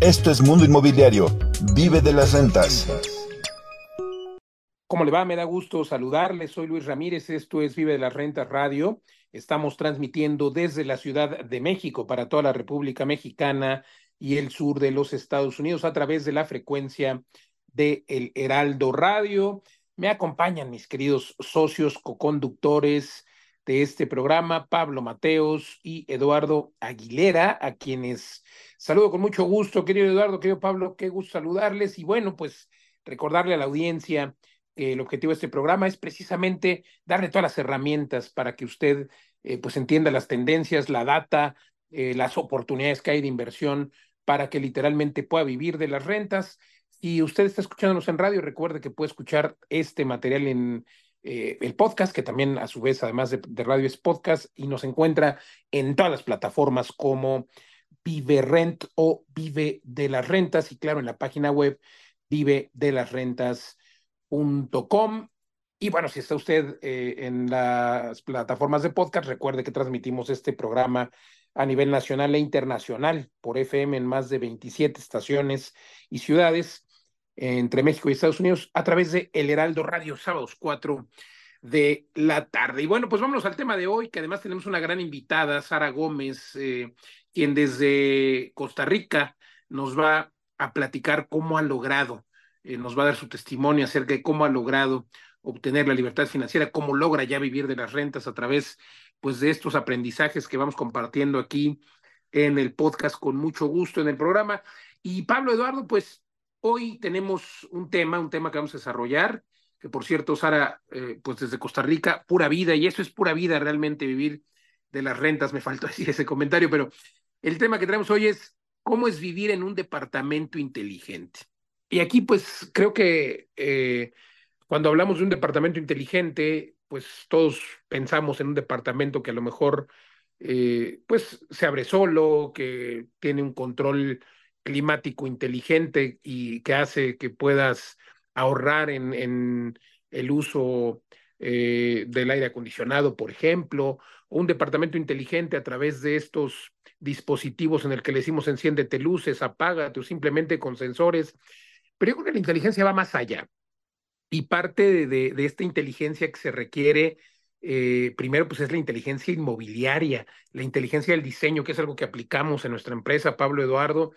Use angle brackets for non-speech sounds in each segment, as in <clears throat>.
Esto es Mundo Inmobiliario. Vive de las rentas. ¿Cómo le va? Me da gusto saludarle. Soy Luis Ramírez. Esto es Vive de las Rentas Radio. Estamos transmitiendo desde la Ciudad de México para toda la República Mexicana y el sur de los Estados Unidos a través de la frecuencia de El Heraldo Radio. Me acompañan mis queridos socios, coconductores de este programa, Pablo Mateos y Eduardo Aguilera, a quienes saludo con mucho gusto, querido Eduardo, querido Pablo, qué gusto saludarles y bueno, pues recordarle a la audiencia que el objetivo de este programa es precisamente darle todas las herramientas para que usted eh, pues entienda las tendencias, la data, eh, las oportunidades que hay de inversión para que literalmente pueda vivir de las rentas. Si usted está escuchándonos en radio, recuerde que puede escuchar este material en eh, el podcast, que también a su vez, además de, radio, es podcast y nos encuentra en todas las plataformas como Vive Rent o Vive de las Rentas y claro, en la página web vive de las rentas.com. Y bueno, si está usted eh, en las plataformas de podcast, recuerde que transmitimos este programa a nivel nacional e internacional por FM en más de 27 estaciones y ciudades entre México y Estados Unidos a través de El Heraldo Radio, sábados 4 de la tarde. Y bueno, pues vámonos al tema de hoy, que además tenemos una gran invitada, Sara Gómez, eh, quien desde Costa Rica nos va a platicar cómo ha logrado, eh, nos va a dar su testimonio acerca de cómo ha logrado obtener la libertad financiera, cómo logra ya vivir de las rentas a través pues de estos aprendizajes que vamos compartiendo aquí en el podcast con mucho gusto en el programa. Y Pablo Eduardo, pues hoy tenemos un tema, un tema que vamos a desarrollar, que por cierto, Sara, eh, pues desde Costa Rica, pura vida, y eso es pura vida realmente vivir de las rentas, me faltó <laughs> decir ese comentario, pero el tema que traemos hoy es cómo es vivir en un departamento inteligente. Y aquí pues creo que eh, cuando hablamos de un departamento inteligente, pues todos pensamos en un departamento que a lo mejor eh, pues se abre solo, que tiene un control climático inteligente y que hace que puedas ahorrar en, el uso eh, del aire acondicionado, por ejemplo, un departamento inteligente a través de estos dispositivos en el que le decimos enciéndete luces, apágate o simplemente con sensores. Pero yo creo que la inteligencia va más allá. Y parte de, de, esta inteligencia que se requiere, eh, primero, pues es la inteligencia inmobiliaria, la inteligencia del diseño, que es algo que aplicamos en nuestra empresa, Pablo Eduardo.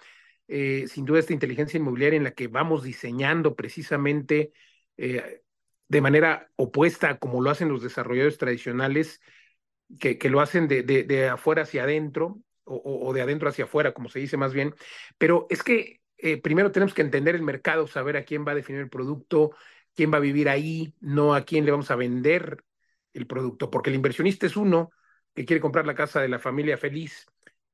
Eh, sin duda, esta inteligencia inmobiliaria en la que vamos diseñando precisamente eh, de manera opuesta a como lo hacen los desarrolladores tradicionales, que, que lo hacen de, de, afuera hacia adentro, o, o, de adentro hacia afuera, como se dice más bien. Pero es que eh, primero tenemos que entender el mercado, saber a quién va a definir el producto, quién va a vivir ahí, no a quién le vamos a vender el producto, porque el inversionista es uno que quiere comprar la casa de la familia feliz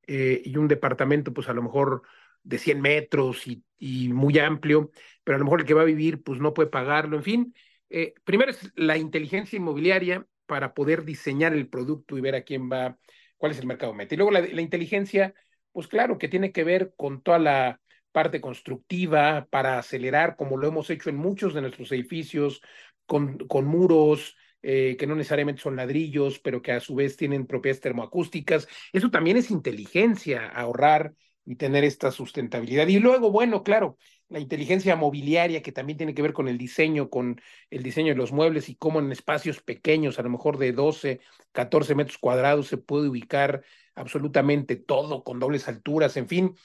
y un departamento, pues a lo mejor de 100 metros y, muy amplio, pero a lo mejor el que va a vivir, pues no puede pagarlo, en fin. Eh, primero es la inteligencia inmobiliaria para poder diseñar el producto y ver a quién va, cuál es el mercado meta. Y luego la, la inteligencia, pues claro, que tiene que ver con toda la parte constructiva para acelerar, como lo hemos hecho en muchos de nuestros edificios, con, con muros eh, que no necesariamente son ladrillos, pero que a su vez tienen propiedades termoacústicas. Eso también es inteligencia, ahorrar y tener esta sustentabilidad. Y luego, bueno, claro, la inteligencia mobiliaria que también tiene que ver con el diseño, con el diseño de los muebles y cómo en espacios pequeños, a lo mejor de 12, 14 metros cuadrados, se puede ubicar absolutamente todo con dobles alturas, en fin.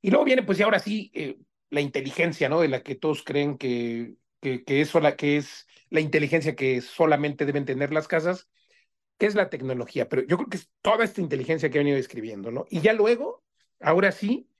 Y luego viene, pues, y ahora sí, eh, la inteligencia, ¿no? De la que todos creen que, que, que, es sola, que es la inteligencia que solamente deben tener las casas, que es la tecnología. Pero yo creo que es toda esta inteligencia que he venido describiendo, ¿no? Y ya luego, ahora sí,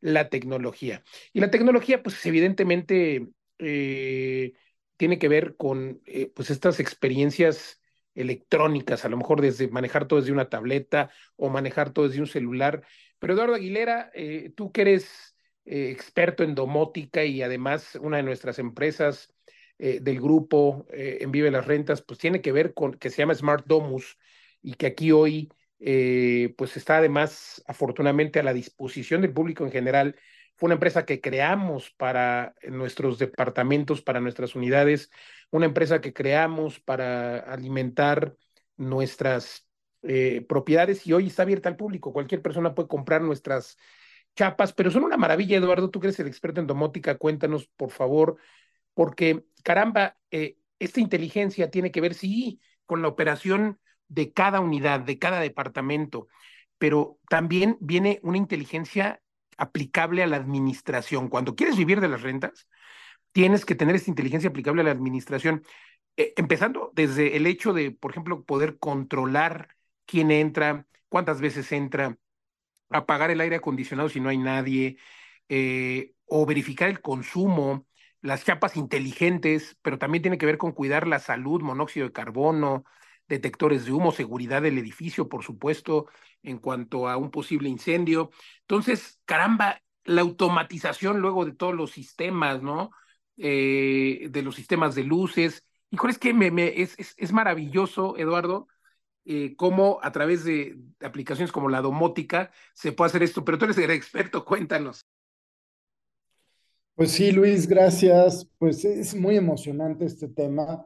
la tecnología. Y la tecnología, pues, evidentemente, eh, tiene que ver con, eh, pues, estas experiencias electrónicas, a lo mejor desde manejar todo desde una tableta o manejar todo desde un celular, pero Eduardo Aguilera, eh, tú que eres experto en domótica y además una de nuestras empresas del grupo en Vive las Rentas, pues tiene que ver con que se llama Smart Domus y que aquí hoy eh, pues está además afortunadamente a la disposición del público en general. Fue una empresa que creamos para nuestros departamentos, para nuestras unidades, una empresa que creamos para alimentar nuestras eh, propiedades y hoy está abierta al público. Cualquier persona puede comprar nuestras chapas, pero son una maravilla, Eduardo. Tú que eres el experto en domótica, cuéntanos, por favor, porque caramba, eh, esta inteligencia tiene que ver, sí, con la operación de cada unidad, de cada departamento, pero también viene una inteligencia aplicable a la administración. Cuando quieres vivir de las rentas, tienes que tener esta inteligencia aplicable a la administración, eh, empezando desde el hecho de, por ejemplo, poder controlar quién entra, cuántas veces entra, apagar el aire acondicionado si no hay nadie, eh, o verificar el consumo, las chapas inteligentes, pero también tiene que ver con cuidar la salud, monóxido de carbono, detectores de humo, seguridad del edificio, por supuesto, en cuanto a un posible incendio. Entonces, caramba, la automatización luego de todos los sistemas, ¿no? Eh, de los sistemas de luces. Híjole, es que es, maravilloso, Eduardo, eh, cómo a través de, de aplicaciones como la domótica se puede hacer esto, pero tú eres el experto, cuéntanos. Pues sí, Luis, gracias. Pues es muy emocionante este tema.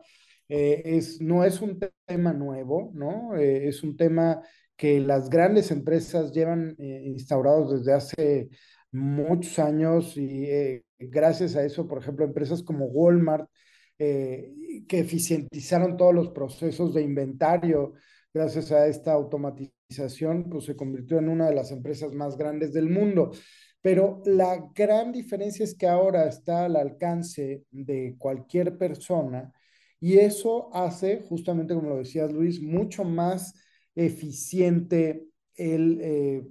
Eh, es, no es un tema nuevo, ¿no? Eh, es un tema que las grandes empresas llevan eh, instaurados desde hace muchos años y eh, gracias a eso, por ejemplo, empresas como Walmart, que eficientizaron todos los procesos de inventario, gracias a esta automatización, pues se convirtió en una de las empresas más grandes del mundo. Pero la gran diferencia es que ahora está al alcance de cualquier persona y eso hace, justamente como lo decías Luis, mucho más eficiente el, eh,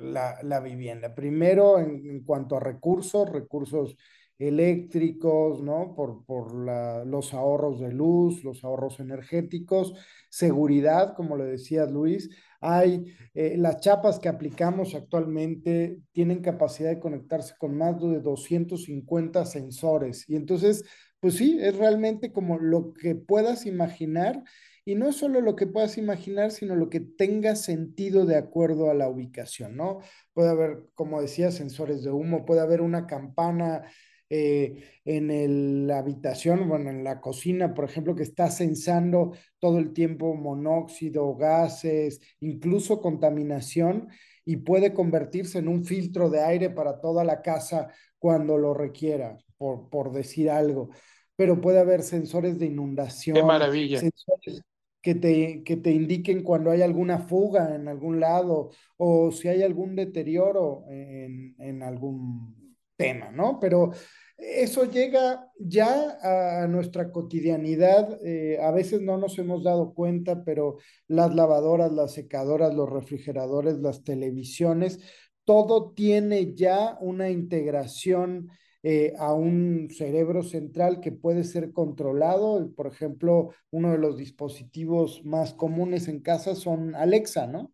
la, vivienda. Primero, en, cuanto a recursos, recursos eléctricos, ¿no? Por, por la, los ahorros de luz, los ahorros energéticos, seguridad, como le decía Luis. Hay eh, las chapas que aplicamos actualmente tienen capacidad de conectarse con más de 250 sensores. Y entonces, pues sí, es realmente como lo que puedas imaginar. Y no solo lo que puedas imaginar, sino lo que tenga sentido de acuerdo a la ubicación, ¿no? Puede haber, como decía, sensores de humo, puede haber una campana eh, en el, la habitación, bueno, en la cocina, por ejemplo, que está censando todo el tiempo monóxido, gases, incluso contaminación, y puede convertirse en un filtro de aire para toda la casa cuando lo requiera, por, por decir algo. Pero puede haber sensores de inundación. Qué maravilla. Sensores que te, que te indiquen cuando hay alguna fuga en algún lado o si hay algún deterioro en, en algún tema, ¿no? Pero eso llega ya a nuestra cotidianidad. Eh, a veces no nos hemos dado cuenta, pero las lavadoras, las secadoras, los refrigeradores, las televisiones, todo tiene ya una integración eh, a un cerebro central que puede ser controlado. Por ejemplo, uno de los dispositivos más comunes en casa son Alexa, ¿no?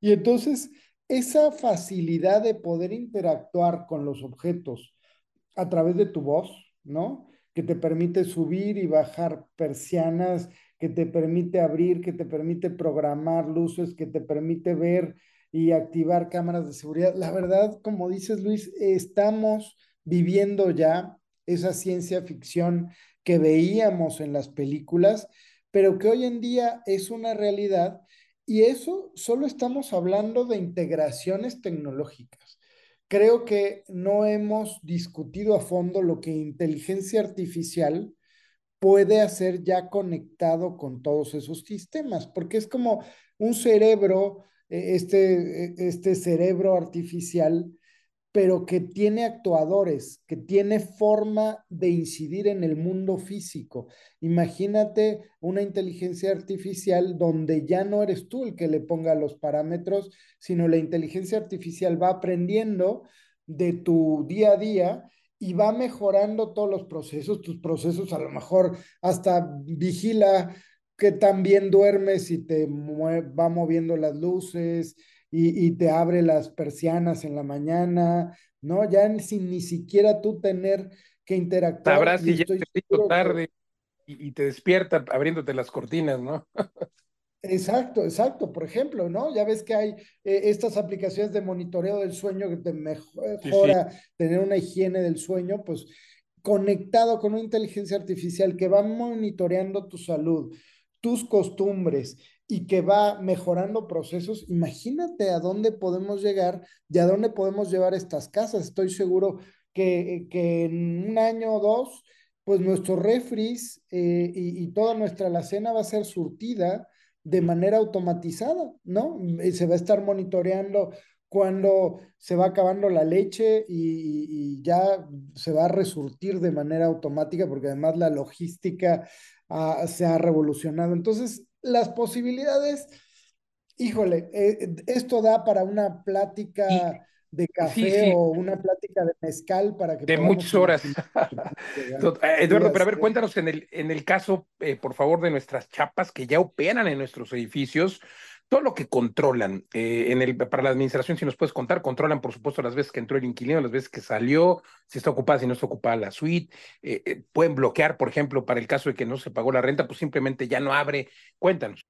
Y entonces, esa facilidad de poder interactuar con los objetos, a través de tu voz, ¿no? Que te permite subir y bajar persianas, que te permite abrir, que te permite programar luces, que te permite ver y activar cámaras de seguridad. La verdad, como dices Luis, estamos viviendo ya esa ciencia ficción que veíamos en las películas, pero que hoy en día es una realidad. Y eso solo estamos hablando de integraciones tecnológicas. Creo que no hemos discutido a fondo lo que inteligencia artificial puede hacer ya conectado con todos esos sistemas, porque es como un cerebro, e, este, e, este cerebro artificial pero que tiene actuadores, que tiene forma de incidir en el mundo físico. Imagínate una inteligencia artificial donde ya no eres tú el que le ponga los parámetros, sino la inteligencia artificial va aprendiendo de tu día a día y va mejorando todos los procesos, tus procesos a lo mejor hasta vigila que también duermes y te va moviendo las luces, y, y, te abre las persianas en la mañana, ¿no? Ya sin ni siquiera tú tener que interactuar. Sabrás si ya te tarde que... y, y, te despierta abriéndote las cortinas, ¿no? <laughs> Exacto, exacto. Por ejemplo, ¿no? Ya ves que hay eh, estas aplicaciones de monitoreo del sueño que te mejora sí, sí. tener una higiene del sueño, pues conectado con una inteligencia artificial que va monitoreando tu salud, tus costumbres y que va mejorando procesos, imagínate a dónde podemos llegar y a dónde podemos llevar estas casas. Estoy seguro que, que en un año o dos, pues nuestros refris eh, y, y, toda nuestra alacena va a ser surtida de manera automatizada, ¿no? Y se va a estar monitoreando cuando se va acabando la leche y, ya se va a resurtir de manera automática, porque además la logística se ha revolucionado. Entonces, las posibilidades, híjole, eh, esto da para una plática de café sí, sí. o una plática de mezcal para que... De muchas horas. <laughs> Eduardo, pero a ver, cuéntanos en el, en el caso, eh, por favor, de nuestras chapas que ya operan en nuestros edificios, todo lo que controlan eh, en el, para la administración, si nos puedes contar, controlan, por supuesto, las veces que entró el inquilino, las veces que salió, si está ocupada, si no está ocupada la suite, eh, eh, pueden bloquear, por ejemplo, para el caso de que no se pagó la renta, pues simplemente ya no abre. Cuéntanos.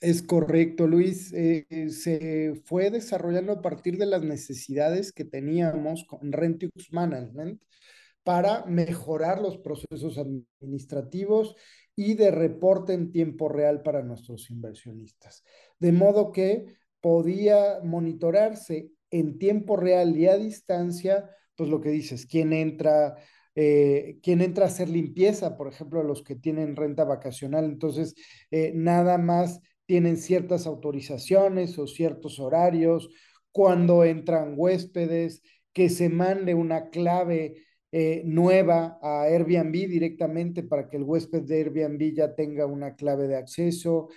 Es correcto, Luis. Se fue desarrollando a partir de las necesidades que teníamos con Rentiux Management para mejorar los procesos administrativos y de reporte en tiempo real para nuestros inversionistas. De modo que podía monitorarse en tiempo real y a distancia, pues lo que dices, quién entra, eh, entra a hacer limpieza, por ejemplo, los que tienen renta vacacional. Entonces, eh, nada más tienen ciertas autorizaciones o ciertos horarios, cuando entran huéspedes, que se mande una clave eh, nueva a Airbnb directamente para que el huésped de Airbnb ya tenga una clave de acceso,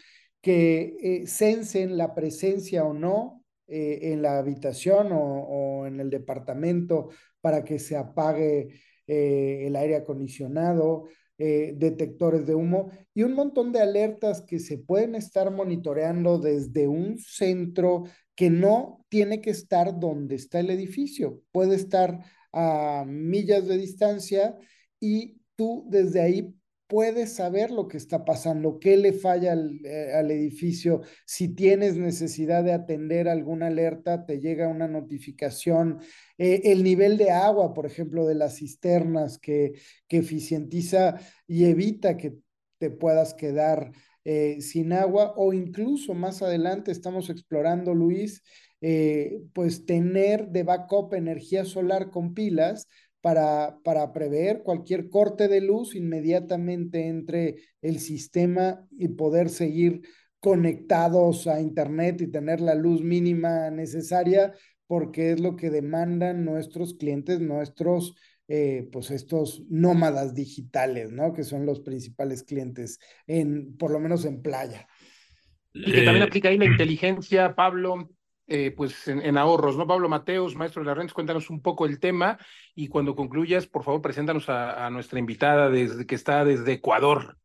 que eh, censen la presencia o no eh, en la habitación o, o, en el departamento para que se apague eh, el aire acondicionado, detectores de humo y un montón de alertas que se pueden estar monitoreando desde un centro que no tiene que estar donde está el edificio, puede estar a millas de distancia y tú desde ahí puedes saber lo que está pasando, qué le falla al, eh, edificio. Si tienes necesidad de atender alguna alerta, te llega una notificación. Eh, el nivel de agua, por ejemplo, de las cisternas que, que eficientiza y evita que te puedas quedar eh, sin agua o incluso más adelante estamos explorando, Luis, eh, pues tener de backup energía solar con pilas para, para prever cualquier corte de luz inmediatamente entre el sistema y poder seguir conectados a Internet y tener la luz mínima necesaria, porque es lo que demandan nuestros clientes, nuestros, eh, pues estos nómadas digitales, ¿no? Que son los principales clientes, en, por lo menos en playa. Y que también aplica ahí la inteligencia, Pablo, eh, pues en, ahorros, ¿no? Pablo Mateos, maestro de la renta, cuéntanos un poco el tema y cuando concluyas, por favor, preséntanos a, nuestra invitada desde que está desde Ecuador.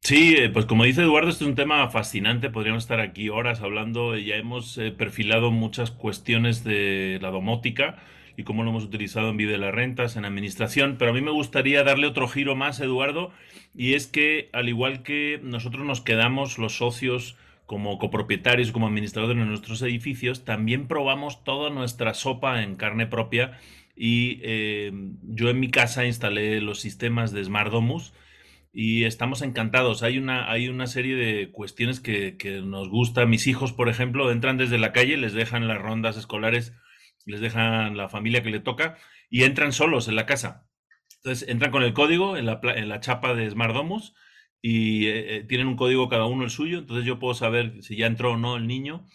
Sí, eh, pues como dice Eduardo, este es un tema fascinante, podríamos estar aquí horas hablando, ya hemos eh, perfilado muchas cuestiones de la domótica y cómo lo hemos utilizado en vida de las rentas, en administración, pero a mí me gustaría darle otro giro más, Eduardo, y es que al igual que nosotros nos quedamos los socios como copropietarios, como administradores de nuestros edificios, también probamos toda nuestra sopa en carne propia y eh, yo en mi casa instalé los sistemas de Smart Domus y estamos encantados. Hay una, hay una serie de cuestiones que, que nos gusta. Mis hijos, por ejemplo, entran desde la calle, les dejan las rondas escolares, les dejan la familia que le toca y entran solos en la casa. Entonces entran con el código en la, en la chapa de Smart Domus y eh, tienen un código cada uno el suyo, entonces yo puedo saber si ya entró o no el niño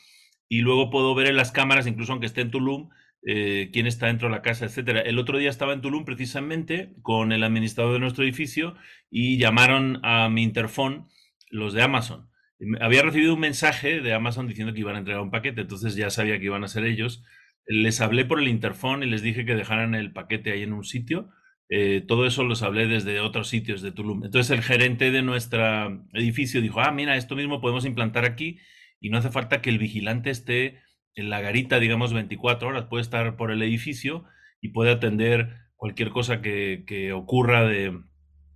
y luego puedo ver en las cámaras, incluso aunque esté en Tulum, eh, quién está dentro de la casa, etcétera. El otro día estaba en Tulum precisamente con el administrador de nuestro edificio y llamaron a mi interfón los de Amazon. Había recibido un mensaje de Amazon diciendo que iban a entregar un paquete, entonces ya sabía que iban a ser ellos. Les hablé por el interfón y les dije que dejaran el paquete ahí en un sitio eh, todo eso los hablé desde otros sitios de Tulum. Entonces el gerente de nuestro edificio dijo, ah, mira, esto mismo podemos implantar aquí y no hace falta que el vigilante esté en la garita, digamos, 24 horas, puede estar por el edificio y puede atender cualquier cosa que, ocurra de,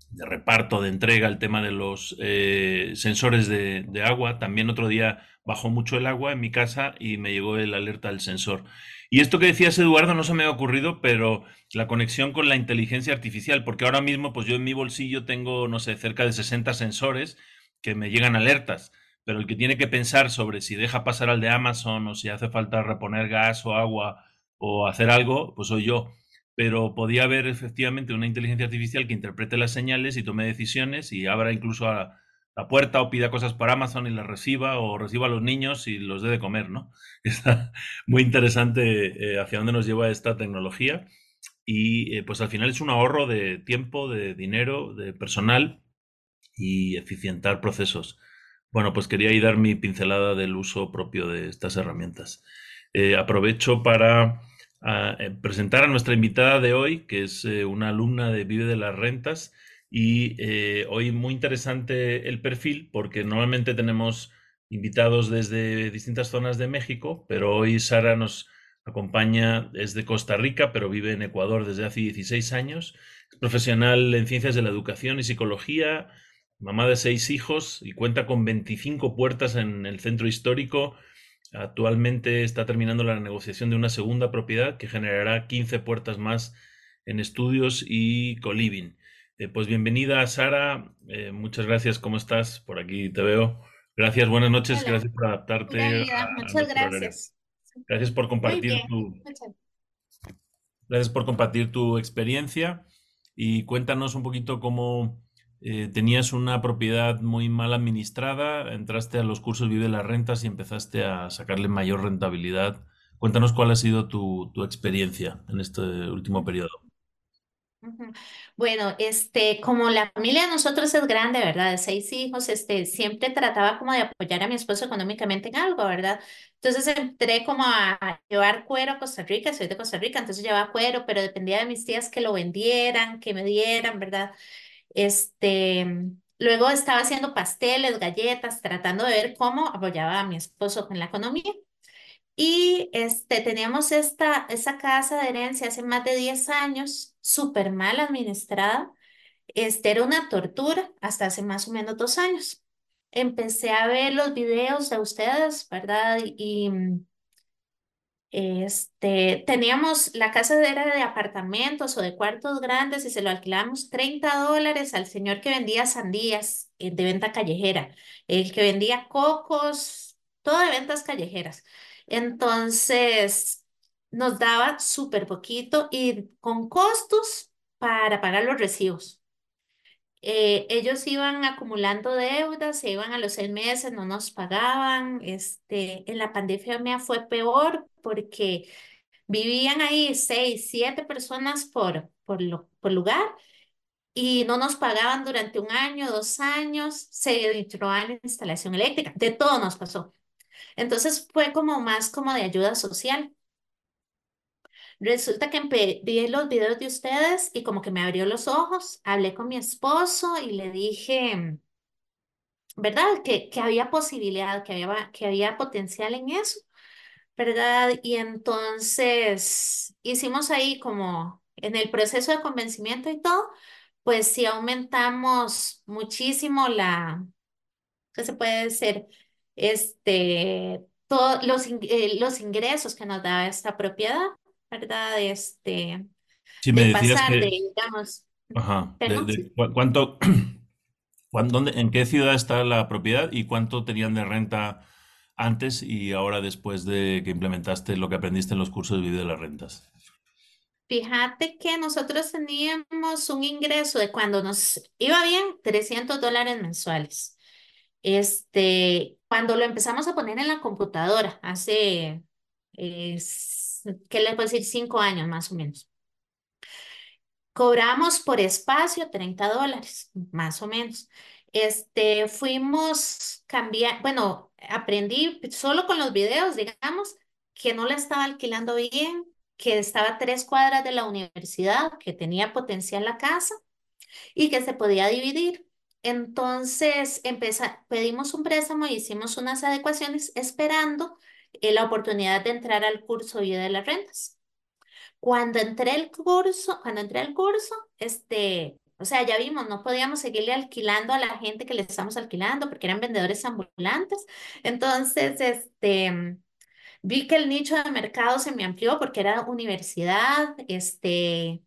de, reparto, de entrega, el tema de los eh, sensores de, de agua. También otro día bajó mucho el agua en mi casa y me llegó el alerta del sensor. Y esto que decías, Eduardo, no se me ha ocurrido, pero la conexión con la inteligencia artificial, porque ahora mismo, pues yo en mi bolsillo tengo, no sé, cerca de 60 sensores que me llegan alertas, pero el que tiene que pensar sobre si deja pasar al de Amazon o si hace falta reponer gas o agua o hacer algo, pues soy yo. Pero podía haber efectivamente una inteligencia artificial que interprete las señales y tome decisiones y abra incluso a la puerta o pida cosas para Amazon y las reciba o reciba a los niños y los dé de comer, ¿no? <laughs> Está muy interesante eh, hacia dónde nos lleva esta tecnología y eh, pues al final es un ahorro de tiempo, de dinero, de personal y eficientar procesos. Bueno, pues quería ahí dar mi pincelada del uso propio de estas herramientas. Eh, aprovecho para ah, presentar a nuestra invitada de hoy, que es una alumna de Vive de las Rentas y eh, hoy muy interesante el perfil porque normalmente tenemos invitados desde distintas zonas de México, pero hoy Sara nos acompaña desde Costa Rica, pero vive en Ecuador desde hace 16 años. Es profesional en ciencias de la educación y psicología, mamá de seis hijos y cuenta con 25 puertas en el centro histórico. Actualmente está terminando la negociación de una segunda propiedad que generará 15 puertas más en estudios y coliving. Eh, pues bienvenida, Sara. Eh, muchas gracias. ¿Cómo estás? Por aquí te veo. Gracias, buenas noches. Gracias por adaptarte. muchas gracias. Gracias por compartir tu. Gracias por compartir tu experiencia y cuéntanos un poquito cómo eh, tenías una propiedad muy mal administrada, entraste a los cursos Vive las Rentas y empezaste a sacarle mayor rentabilidad. Cuéntanos cuál ha sido tu experiencia en este último periodo. Bueno, este, como la familia de nosotros es grande, ¿verdad? De seis hijos, este, siempre trataba como de apoyar a mi esposo económicamente en algo, ¿verdad? Entonces entré como a, llevar cuero a Costa Rica, soy de Costa Rica, entonces llevaba cuero, pero dependía de mis tías que lo vendieran, que me dieran, ¿verdad? Este, luego estaba haciendo pasteles, galletas, tratando de ver cómo apoyaba a mi esposo con la economía. Y este, teníamos esta, esa casa de herencia hace más de 10 años, súper mal administrada. Este, era una tortura hasta hace más o menos dos años. Empecé a ver los videos de ustedes, ¿verdad? Y este, teníamos, la casa era de apartamentos o de cuartos grandes y se lo alquilamos 30 dólares al señor que vendía sandías eh, de venta callejera, el que vendía cocos, todo de ventas callejeras. Entonces, nos daba súper poquito y con costos para pagar los recibos. Eh, ellos iban acumulando deudas, se iban a los seis meses, no nos pagaban. Este, en la pandemia fue peor porque vivían ahí seis, siete personas por, por, por lugar y no nos pagaban durante un año, dos años, se entró la instalación eléctrica, de todo nos pasó. Entonces fue como más como de ayuda social. Resulta que vi los videos de ustedes y como que me abrió los ojos, hablé con mi esposo y le dije, ¿verdad? Que, que había posibilidad, que había, que había potencial en eso, ¿verdad? Y entonces hicimos ahí como en el proceso de convencimiento y todo, pues sí aumentamos muchísimo la, ¿qué se puede decir? este, todos los, eh, los ingresos que nos da esta propiedad, ¿verdad? Este, si me decías que, digamos, ajá, ¿cuánto, <clears throat> dónde, en qué ciudad está la propiedad y cuánto tenían de renta antes y ahora después de que implementaste lo que aprendiste en los cursos de vida de las rentas? Fíjate que nosotros teníamos un ingreso de cuando nos iba bien, 300 dólares mensuales. Este, cuando lo empezamos a poner en la computadora, hace, ¿qué le puedo decir? Cinco años más o menos. Cobramos por espacio 30 dólares, más o menos. Este, fuimos cambiar, bueno, aprendí solo con los videos, digamos, que no la estaba alquilando bien, que estaba tres cuadras de la universidad, que tenía potencial la casa y que se podía dividir. Entonces, pedimos un préstamo y hicimos unas adecuaciones esperando la oportunidad de entrar al curso Vida de las Rentas. Cuando entré el curso, cuando entré al curso, este, o sea, ya vimos, no podíamos seguirle alquilando a la gente que le estamos alquilando porque eran vendedores ambulantes. Entonces, este, vi que el nicho de mercado se me amplió porque era universidad, este,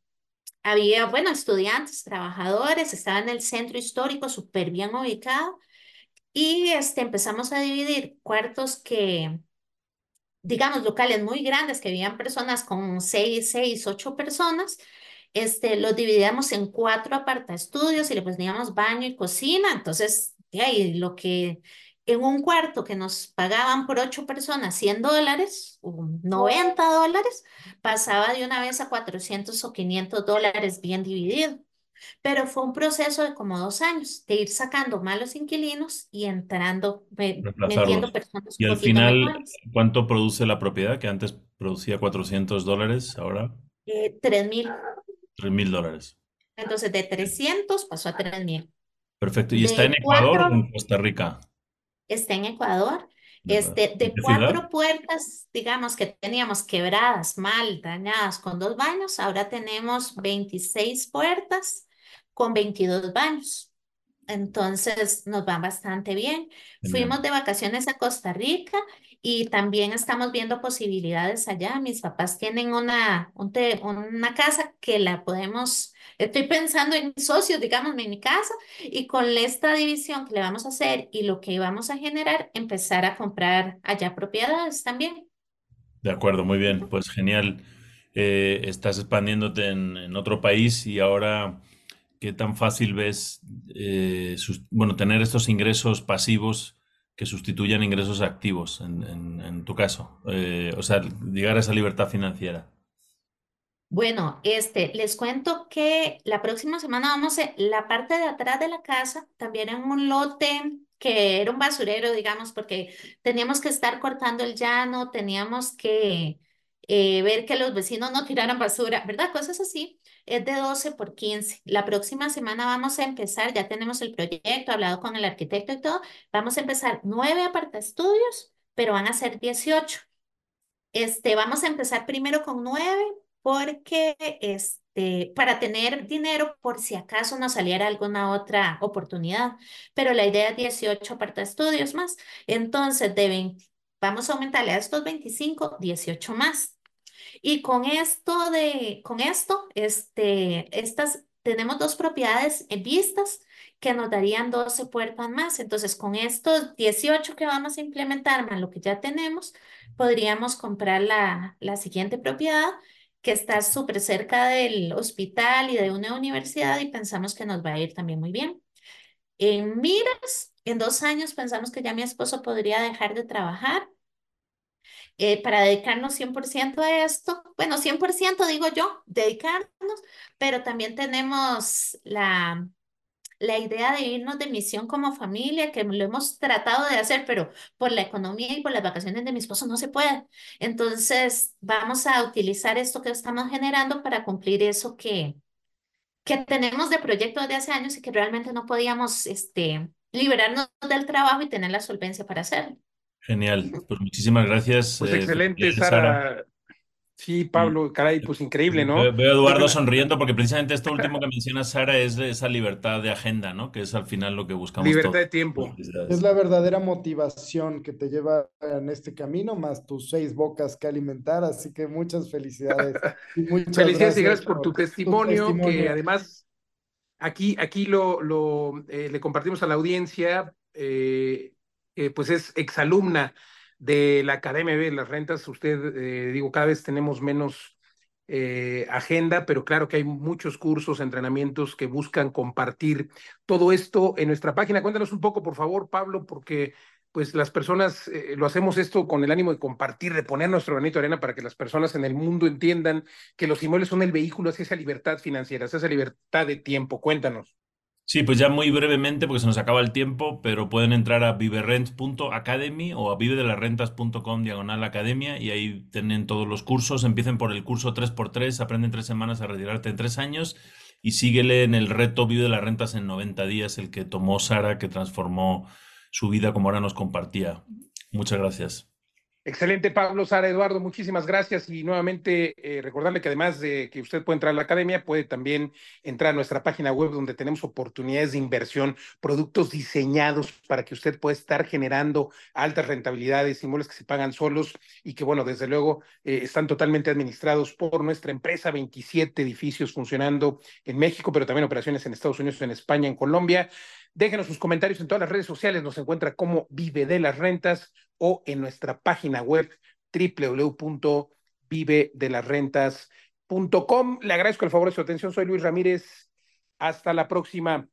había, bueno, estudiantes, trabajadores, estaba en el centro histórico súper bien ubicado, Y este, empezamos a dividir cuartos que, digamos, locales muy grandes, que vivían personas con seis, seis, ocho personas, este, los dividíamos en cuatro apartaestudios y le poníamos baño y cocina. Entonces, de lo que en un cuarto que nos pagaban por ocho personas 100 dólares, 90 dólares, pasaba de una vez a 400 o 500 dólares bien dividido. Pero fue un proceso de como dos años, de ir sacando malos inquilinos y entrando, metiendo personas. Y al final, ¿cuánto produce la propiedad? Que antes producía 400 dólares, ahora. Eh, 3 mil. 3 mil dólares. Entonces, de 300 pasó a 3 mil. Perfecto. ¿Y está en Ecuador o en Costa Rica? Está en Ecuador. Este, de cuatro puertas, digamos, que teníamos quebradas, mal, dañadas, con dos baños, ahora tenemos 26 puertas con 22 baños. Entonces nos va bastante bien. Fuimos de vacaciones a Costa Rica y también estamos viendo posibilidades allá. Mis papás tienen una, una casa que la podemos, estoy pensando en socios, digamos, en mi casa, y con esta división que le vamos a hacer y lo que vamos a generar, empezar a comprar allá propiedades también. De acuerdo, muy bien, pues genial. Eh, estás expandiéndote en otro país y ahora ¿qué tan fácil ves eh, bueno, tener estos ingresos pasivos que sustituyan ingresos activos en, tu caso? Eh, o sea, llegar a esa libertad financiera. Bueno, este, les cuento que la próxima semana vamos a la parte de atrás de la casa, también en un lote que era un basurero, digamos, porque teníamos que estar cortando el llano, teníamos que eh, ver que los vecinos no tiraran basura, ¿verdad? Cosas así es de 12 por 15. La próxima semana vamos a empezar, ya tenemos el proyecto, hablado con el arquitecto y todo, vamos a empezar nueve estudios, pero van a ser 18. Este, vamos a empezar primero con nueve porque este, para tener dinero por si acaso nos saliera alguna otra oportunidad, pero la idea es 18 estudios más. Entonces, de 20, vamos a aumentarle a estos 25, 18 más. Y con esto de, con esto, este, estas, tenemos dos propiedades en vistas que nos darían 12 puertas más. Entonces, con estos 18 que vamos a implementar más lo que ya tenemos, podríamos comprar la, la siguiente propiedad que está súper cerca del hospital y de una universidad y pensamos que nos va a ir también muy bien. En miras, en dos años pensamos que ya mi esposo podría dejar de trabajar eh, para dedicarnos 100% a esto. Bueno, 100% digo yo, dedicarnos, pero también tenemos la, la idea de irnos de misión como familia, que lo hemos tratado de hacer, pero por la economía y por las vacaciones de mi esposo no se puede. Entonces, vamos a utilizar esto que estamos generando para cumplir eso que, que tenemos de proyecto de hace años y que realmente no podíamos este, liberarnos del trabajo y tener la solvencia para hacerlo. Genial, pues muchísimas gracias. Pues eh, excelente, Sara. Sí, Pablo, caray, pues increíble, ¿no? Veo, a Eduardo sonriendo porque precisamente esto último que menciona Sara es esa libertad de agenda, ¿no? Que es al final lo que buscamos. Libertad de tiempo. Es la verdadera motivación que te lleva en este camino, más tus seis bocas que alimentar, así que muchas felicidades. <laughs> felicidades y gracias por, tu, testimonio, que además aquí, aquí lo, lo eh, le compartimos a la audiencia. Eh, pues es exalumna de la Academia de las Rentas. Usted, eh, digo, cada vez tenemos menos eh, agenda, pero claro que hay muchos cursos, entrenamientos que buscan compartir todo esto en nuestra página. Cuéntanos un poco, por favor, Pablo, porque pues las personas eh, lo hacemos esto con el ánimo de compartir, de poner nuestro granito de arena para que las personas en el mundo entiendan que los inmuebles son el vehículo hacia esa libertad financiera, hacia esa libertad de tiempo. Cuéntanos. Sí, pues ya muy brevemente, porque se nos acaba el tiempo, pero pueden entrar a viverent.academy o a vivedelarrentas.com diagonal academia y ahí tienen todos los cursos. Empiecen por el curso 3x3, aprenden tres semanas a retirarte en tres años y síguele en el reto Vive de las Rentas en 90 días, el que tomó Sara, que transformó su vida como ahora nos compartía. Muchas gracias. Excelente, Pablo, Sara, Eduardo, muchísimas gracias. Y nuevamente eh, recordarle que además de que usted puede entrar a la academia, puede también entrar a nuestra página web donde tenemos oportunidades de inversión, productos diseñados para que usted pueda estar generando altas rentabilidades, inmuebles que se pagan solos y que, bueno, desde luego eh, están totalmente administrados por nuestra empresa, 27 edificios funcionando en México, pero también operaciones en Estados Unidos, en España, en Colombia. Déjenos sus comentarios en todas las redes sociales, nos encuentra como Vive de las Rentas o en nuestra página web www.vivedelasrentas.com. Le agradezco el favor de su atención, soy Luis Ramírez. Hasta la próxima.